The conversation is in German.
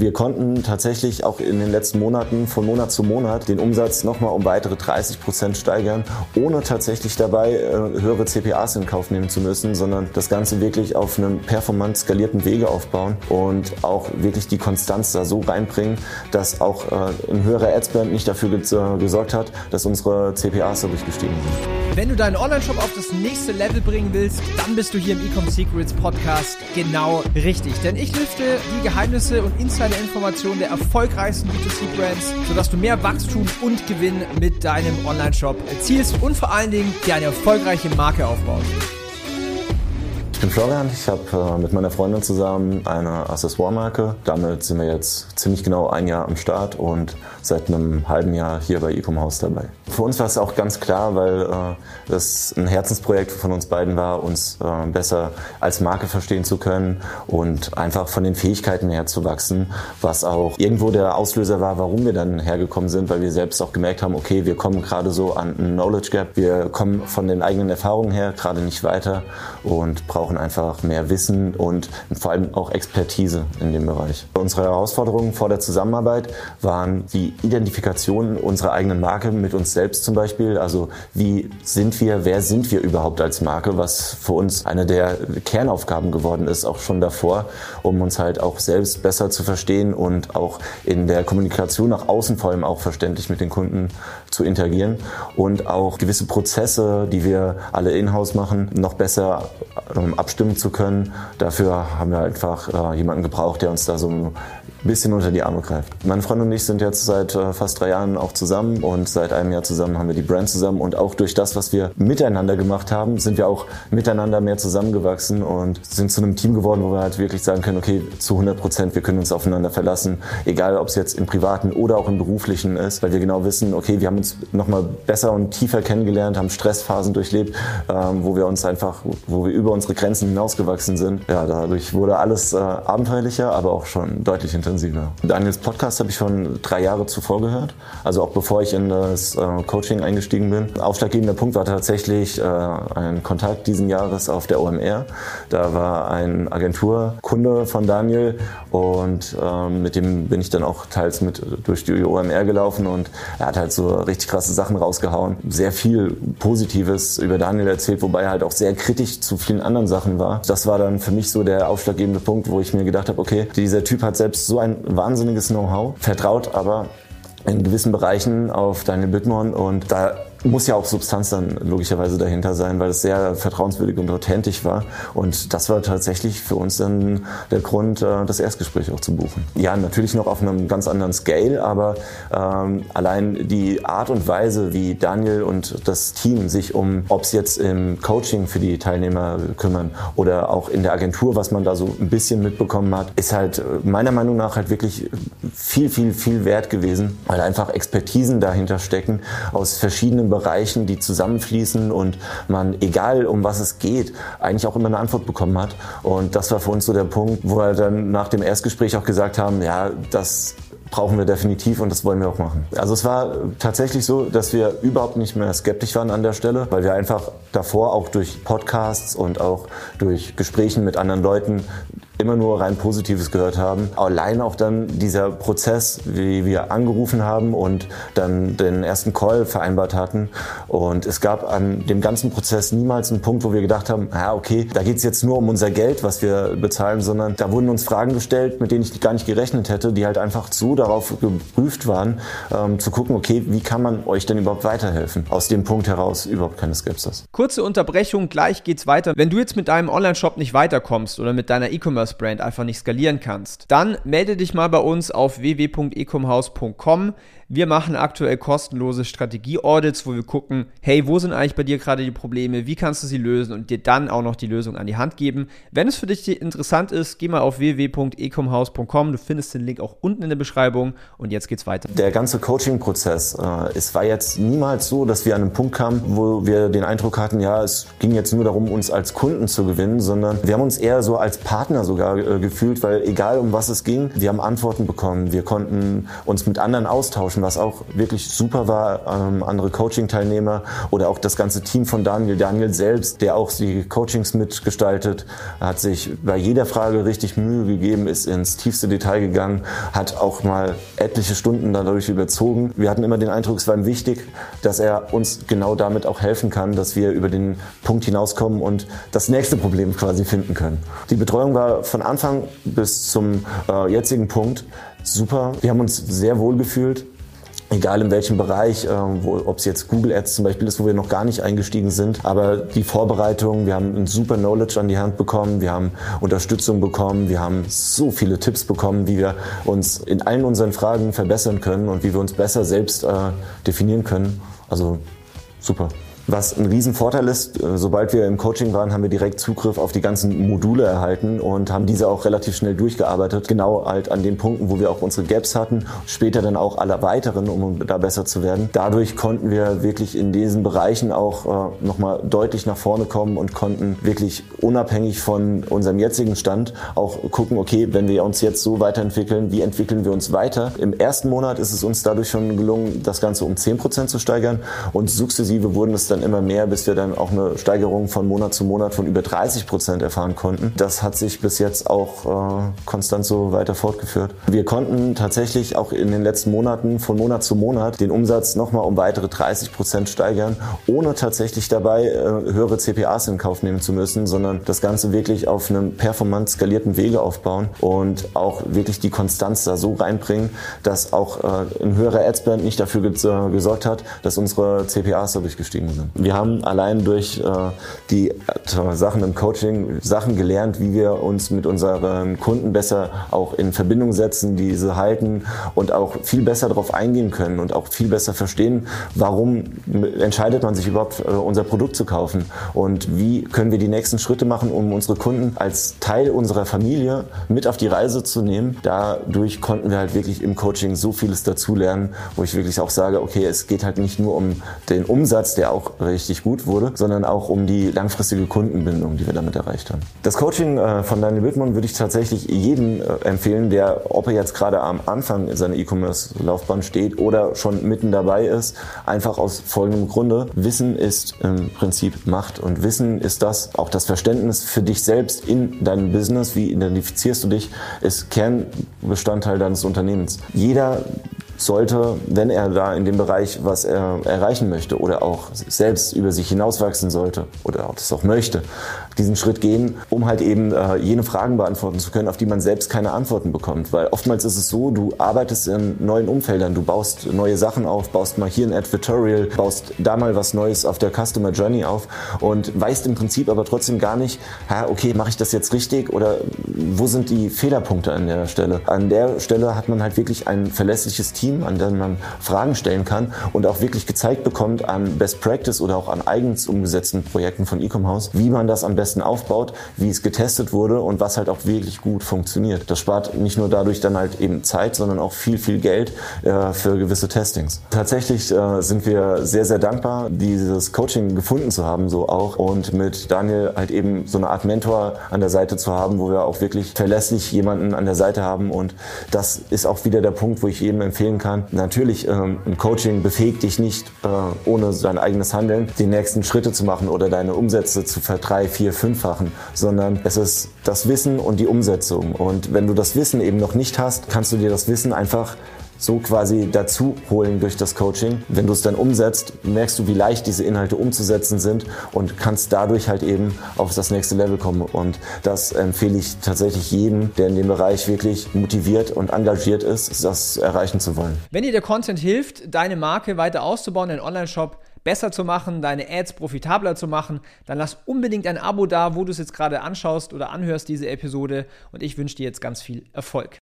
Wir konnten tatsächlich auch in den letzten Monaten von Monat zu Monat den Umsatz nochmal um weitere 30 Prozent steigern, ohne tatsächlich dabei äh, höhere CPAs in Kauf nehmen zu müssen, sondern das Ganze wirklich auf einem performant skalierten Wege aufbauen und auch wirklich die Konstanz da so reinbringen, dass auch äh, ein höherer Adspend nicht dafür gesorgt hat, dass unsere CPAs dadurch gestiegen sind. Wenn du deinen Online-Shop auf das nächste Level bringen willst, dann bist du hier im Ecom Secrets Podcast genau richtig. Denn ich lüfte die Geheimnisse und Insider-Informationen der erfolgreichsten B2C-Brands, sodass du mehr Wachstum und Gewinn mit deinem Online-Shop erzielst und vor allen Dingen dir eine erfolgreiche Marke aufbaust. Ich bin Florian, ich habe äh, mit meiner Freundin zusammen eine Accessoire-Marke. Damit sind wir jetzt ziemlich genau ein Jahr am Start und seit einem halben Jahr hier bei Ecom House dabei. Für uns war es auch ganz klar, weil äh, das ein Herzensprojekt von uns beiden war, uns äh, besser als Marke verstehen zu können und einfach von den Fähigkeiten her zu wachsen, was auch irgendwo der Auslöser war, warum wir dann hergekommen sind, weil wir selbst auch gemerkt haben, okay, wir kommen gerade so an einen Knowledge Gap, wir kommen von den eigenen Erfahrungen her gerade nicht weiter und brauchen einfach mehr Wissen und vor allem auch Expertise in dem Bereich. Unsere Herausforderungen vor der Zusammenarbeit waren die Identifikation unserer eigenen Marke mit uns selbst zum Beispiel. Also wie sind wir, wer sind wir überhaupt als Marke, was für uns eine der Kernaufgaben geworden ist, auch schon davor, um uns halt auch selbst besser zu verstehen und auch in der Kommunikation nach außen vor allem auch verständlich mit den Kunden zu interagieren und auch gewisse Prozesse, die wir alle in-house machen, noch besser ähm, abstimmen zu können. Dafür haben wir einfach äh, jemanden gebraucht, der uns da so ein bisschen unter die Arme greift. Meine Freundin und ich sind jetzt seit äh, fast drei Jahren auch zusammen und seit einem Jahr zusammen haben wir die Brand zusammen und auch durch das, was wir miteinander gemacht haben, sind wir auch miteinander mehr zusammengewachsen und sind zu einem Team geworden, wo wir halt wirklich sagen können, okay, zu 100 Prozent, wir können uns aufeinander verlassen, egal ob es jetzt im privaten oder auch im beruflichen ist, weil wir genau wissen, okay, wir haben uns nochmal besser und tiefer kennengelernt, haben Stressphasen durchlebt, ähm, wo wir uns einfach, wo wir über unsere Grenzen hinausgewachsen sind. Ja, dadurch wurde alles äh, abenteuerlicher, aber auch schon deutlich intensiver. Daniels Podcast habe ich schon drei Jahre zuvor gehört, also auch bevor ich in das äh, Coaching eingestiegen bin. Aufschlaggebender Punkt war tatsächlich äh, ein Kontakt diesen Jahres auf der OMR. Da war ein Agenturkunde von Daniel und ähm, mit dem bin ich dann auch teils mit durch die OMR gelaufen und er hat halt so richtig krasse Sachen rausgehauen. Sehr viel Positives über Daniel erzählt, wobei er halt auch sehr kritisch zu vielen anderen Sachen war. Das war dann für mich so der aufschlaggebende Punkt, wo ich mir gedacht habe, okay, dieser Typ hat selbst so ein wahnsinniges Know-how, vertraut aber in gewissen Bereichen auf Daniel Bittmann und da muss ja auch Substanz dann logischerweise dahinter sein, weil es sehr vertrauenswürdig und authentisch war. Und das war tatsächlich für uns dann der Grund, äh, das Erstgespräch auch zu buchen. Ja, natürlich noch auf einem ganz anderen Scale, aber ähm, allein die Art und Weise, wie Daniel und das Team sich um, ob es jetzt im Coaching für die Teilnehmer kümmern oder auch in der Agentur, was man da so ein bisschen mitbekommen hat, ist halt äh, meiner Meinung nach halt wirklich viel, viel, viel wert gewesen, weil einfach Expertisen dahinter stecken aus verschiedenen Bereichen, die zusammenfließen und man, egal um was es geht, eigentlich auch immer eine Antwort bekommen hat. Und das war für uns so der Punkt, wo wir dann nach dem Erstgespräch auch gesagt haben, ja, das brauchen wir definitiv und das wollen wir auch machen. Also es war tatsächlich so, dass wir überhaupt nicht mehr skeptisch waren an der Stelle, weil wir einfach davor auch durch Podcasts und auch durch Gesprächen mit anderen Leuten immer nur rein Positives gehört haben. Allein auch dann dieser Prozess, wie wir angerufen haben und dann den ersten Call vereinbart hatten. Und es gab an dem ganzen Prozess niemals einen Punkt, wo wir gedacht haben, ja okay, da geht es jetzt nur um unser Geld, was wir bezahlen, sondern da wurden uns Fragen gestellt, mit denen ich gar nicht gerechnet hätte, die halt einfach so darauf geprüft waren, ähm, zu gucken, okay, wie kann man euch denn überhaupt weiterhelfen? Aus dem Punkt heraus überhaupt keine Skepsis. Kurze Unterbrechung, gleich geht's weiter. Wenn du jetzt mit deinem Online-Shop nicht weiterkommst oder mit deiner E-Commerce E-Commerce-Brand einfach nicht skalieren kannst, dann melde dich mal bei uns auf www.ecomhouse.com. Wir machen aktuell kostenlose Strategie-Audits, wo wir gucken, hey, wo sind eigentlich bei dir gerade die Probleme, wie kannst du sie lösen und dir dann auch noch die Lösung an die Hand geben. Wenn es für dich interessant ist, geh mal auf www.ecomhouse.com. Du findest den Link auch unten in der Beschreibung und jetzt geht's weiter. Der ganze Coaching-Prozess, äh, es war jetzt niemals so, dass wir an einem Punkt kamen, wo wir den Eindruck hatten, ja, es ging jetzt nur darum, uns als Kunden zu gewinnen, sondern wir haben uns eher so als Partner so sogar äh, gefühlt, weil egal um was es ging, wir haben Antworten bekommen. Wir konnten uns mit anderen austauschen, was auch wirklich super war. Ähm, andere Coaching-Teilnehmer oder auch das ganze Team von Daniel, Daniel selbst, der auch die Coachings mitgestaltet, hat sich bei jeder Frage richtig Mühe gegeben, ist ins tiefste Detail gegangen, hat auch mal etliche Stunden dadurch überzogen. Wir hatten immer den Eindruck, es war ihm wichtig, dass er uns genau damit auch helfen kann, dass wir über den Punkt hinauskommen und das nächste Problem quasi finden können. Die Betreuung war von Anfang bis zum äh, jetzigen Punkt super. Wir haben uns sehr wohl gefühlt egal in welchem Bereich, äh, ob es jetzt Google Ads zum Beispiel ist, wo wir noch gar nicht eingestiegen sind. Aber die Vorbereitung, wir haben ein super Knowledge an die Hand bekommen, wir haben Unterstützung bekommen, wir haben so viele Tipps bekommen, wie wir uns in allen unseren Fragen verbessern können und wie wir uns besser selbst äh, definieren können. Also super. Was ein Riesenvorteil ist, äh, sobald wir im Coaching waren, haben wir direkt Zugriff auf die ganzen Module erhalten und haben diese auch relativ schnell durchgearbeitet. Genau halt an den Punkten, wo wir auch unsere Gaps hatten, später dann auch alle weiteren, um da besser zu werden. Dadurch konnten wir wirklich in diesen Bereichen auch äh, nochmal deutlich nach vorne kommen und konnten wirklich unabhängig von unserem jetzigen Stand auch gucken, okay, wenn wir uns jetzt so weiterentwickeln, wie entwickeln wir uns weiter? Im ersten Monat ist es uns dadurch schon gelungen, das Ganze um 10 Prozent zu steigern und sukzessive wurden es dann dann immer mehr, bis wir dann auch eine Steigerung von Monat zu Monat von über 30 Prozent erfahren konnten. Das hat sich bis jetzt auch äh, konstant so weiter fortgeführt. Wir konnten tatsächlich auch in den letzten Monaten von Monat zu Monat den Umsatz nochmal um weitere 30 Prozent steigern, ohne tatsächlich dabei äh, höhere CPAs in Kauf nehmen zu müssen, sondern das Ganze wirklich auf einem performant skalierten Wege aufbauen und auch wirklich die Konstanz da so reinbringen, dass auch äh, ein höherer Adspend nicht dafür gesorgt hat, dass unsere CPAs dadurch gestiegen sind. Wir haben allein durch äh, die Sachen im Coaching Sachen gelernt, wie wir uns mit unseren Kunden besser auch in Verbindung setzen, diese halten und auch viel besser darauf eingehen können und auch viel besser verstehen, warum entscheidet man sich überhaupt, äh, unser Produkt zu kaufen und wie können wir die nächsten Schritte machen, um unsere Kunden als Teil unserer Familie mit auf die Reise zu nehmen. Dadurch konnten wir halt wirklich im Coaching so vieles dazulernen, wo ich wirklich auch sage, okay, es geht halt nicht nur um den Umsatz, der auch richtig gut wurde, sondern auch um die langfristige Kundenbindung, die wir damit erreicht haben. Das Coaching äh, von Daniel Wittmann würde ich tatsächlich jedem äh, empfehlen, der, ob er jetzt gerade am Anfang seiner E-Commerce-Laufbahn steht oder schon mitten dabei ist, einfach aus folgendem Grunde. Wissen ist im Prinzip Macht und Wissen ist das, auch das Verständnis für dich selbst in deinem Business, wie identifizierst du dich, ist Kernbestandteil deines Unternehmens. Jeder sollte, wenn er da in dem Bereich was er erreichen möchte oder auch selbst über sich hinauswachsen sollte oder auch das auch möchte, diesen Schritt gehen, um halt eben äh, jene Fragen beantworten zu können, auf die man selbst keine Antworten bekommt. Weil oftmals ist es so, du arbeitest in neuen Umfeldern, du baust neue Sachen auf, baust mal hier ein Advertorial, baust da mal was Neues auf der Customer Journey auf und weißt im Prinzip aber trotzdem gar nicht, ha, okay, mache ich das jetzt richtig oder wo sind die Fehlerpunkte an der Stelle? An der Stelle hat man halt wirklich ein verlässliches Team, an dem man Fragen stellen kann und auch wirklich gezeigt bekommt an Best Practice oder auch an eigens umgesetzten Projekten von Ecom House, wie man das am besten aufbaut, wie es getestet wurde und was halt auch wirklich gut funktioniert. Das spart nicht nur dadurch dann halt eben Zeit, sondern auch viel, viel Geld äh, für gewisse Testings. Tatsächlich äh, sind wir sehr, sehr dankbar, dieses Coaching gefunden zu haben, so auch und mit Daniel halt eben so eine Art Mentor an der Seite zu haben, wo wir auch wirklich verlässlich jemanden an der Seite haben und das ist auch wieder der Punkt, wo ich jedem empfehlen kann. Natürlich, ähm, ein Coaching befähigt dich nicht, äh, ohne dein eigenes Handeln die nächsten Schritte zu machen oder deine Umsätze zu verdrei, vier, fünffachen, sondern es ist das Wissen und die Umsetzung. Und wenn du das Wissen eben noch nicht hast, kannst du dir das Wissen einfach so quasi dazu holen durch das Coaching. Wenn du es dann umsetzt, merkst du, wie leicht diese Inhalte umzusetzen sind und kannst dadurch halt eben auf das nächste Level kommen. Und das empfehle ich tatsächlich jedem, der in dem Bereich wirklich motiviert und engagiert ist, das erreichen zu wollen. Wenn dir der Content hilft, deine Marke weiter auszubauen, deinen Online-Shop besser zu machen, deine Ads profitabler zu machen, dann lass unbedingt ein Abo da, wo du es jetzt gerade anschaust oder anhörst, diese Episode. Und ich wünsche dir jetzt ganz viel Erfolg.